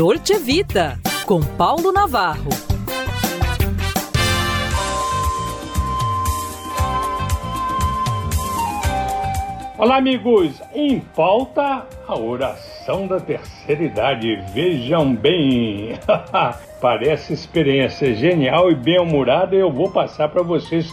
Dolce Vita, com Paulo Navarro. Olá, amigos! Em pauta, a oração da terceira idade. Vejam bem! Parece experiência genial e bem-humorada. Eu vou passar para vocês,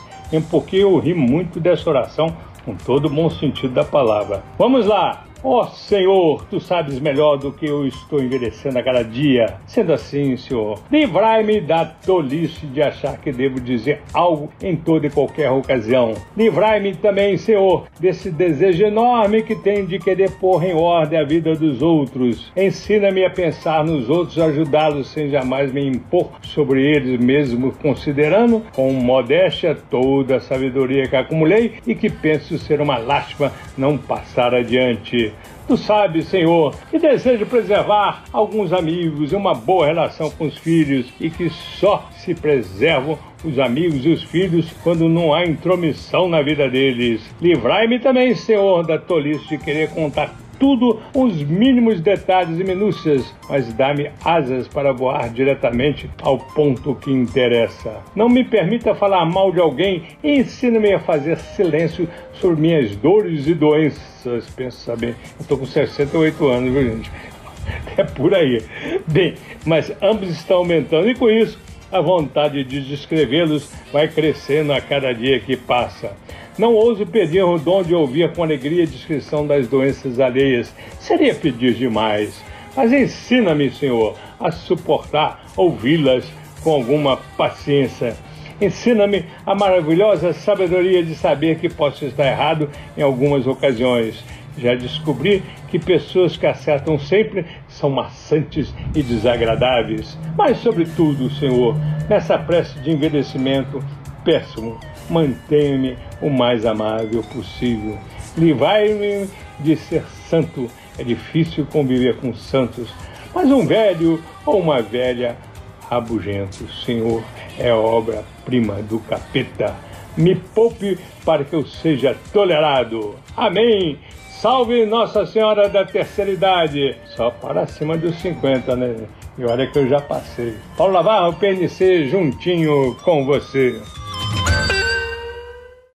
porque eu ri muito dessa oração, com todo o bom sentido da palavra. Vamos lá! Ó oh, Senhor, tu sabes melhor do que eu estou envelhecendo a cada dia. Sendo assim, Senhor, livrai-me da tolice de achar que devo dizer algo em toda e qualquer ocasião. Livrai-me também, Senhor, desse desejo enorme que tenho de querer pôr em ordem a vida dos outros. Ensina-me a pensar nos outros, ajudá-los sem jamais me impor sobre eles, mesmo considerando com modéstia toda a sabedoria que acumulei e que penso ser uma lástima não passar adiante. Tu sabes, Senhor, que desejo preservar alguns amigos e uma boa relação com os filhos e que só se preservam os amigos e os filhos quando não há intromissão na vida deles. Livrai-me também, Senhor, da tolice de querer contar tudo os mínimos detalhes e minúcias, mas dá-me asas para voar diretamente ao ponto que interessa. Não me permita falar mal de alguém e ensina-me a fazer silêncio sobre minhas dores e doenças. Pensa bem, eu estou com 68 anos, viu, gente? É por aí. Bem, mas ambos estão aumentando e com isso a vontade de descrevê-los vai crescendo a cada dia que passa. Não ouso pedir o dom de ouvir com alegria a descrição das doenças alheias. Seria pedir demais. Mas ensina-me, Senhor, a suportar ouvi-las com alguma paciência. Ensina-me a maravilhosa sabedoria de saber que posso estar errado em algumas ocasiões. Já descobri que pessoas que acertam sempre são maçantes e desagradáveis. Mas, sobretudo, Senhor, nessa prece de envelhecimento, péssimo, mantenha-me o mais amável possível. Livrai-me de ser santo. É difícil conviver com santos, mas um velho ou uma velha rabugento, Senhor, é obra-prima do capeta. Me poupe para que eu seja tolerado. Amém. Salve Nossa Senhora da Terceira Idade. Só para acima dos 50, né? E olha que eu já passei. Paulo Navarro, PNC, juntinho com você.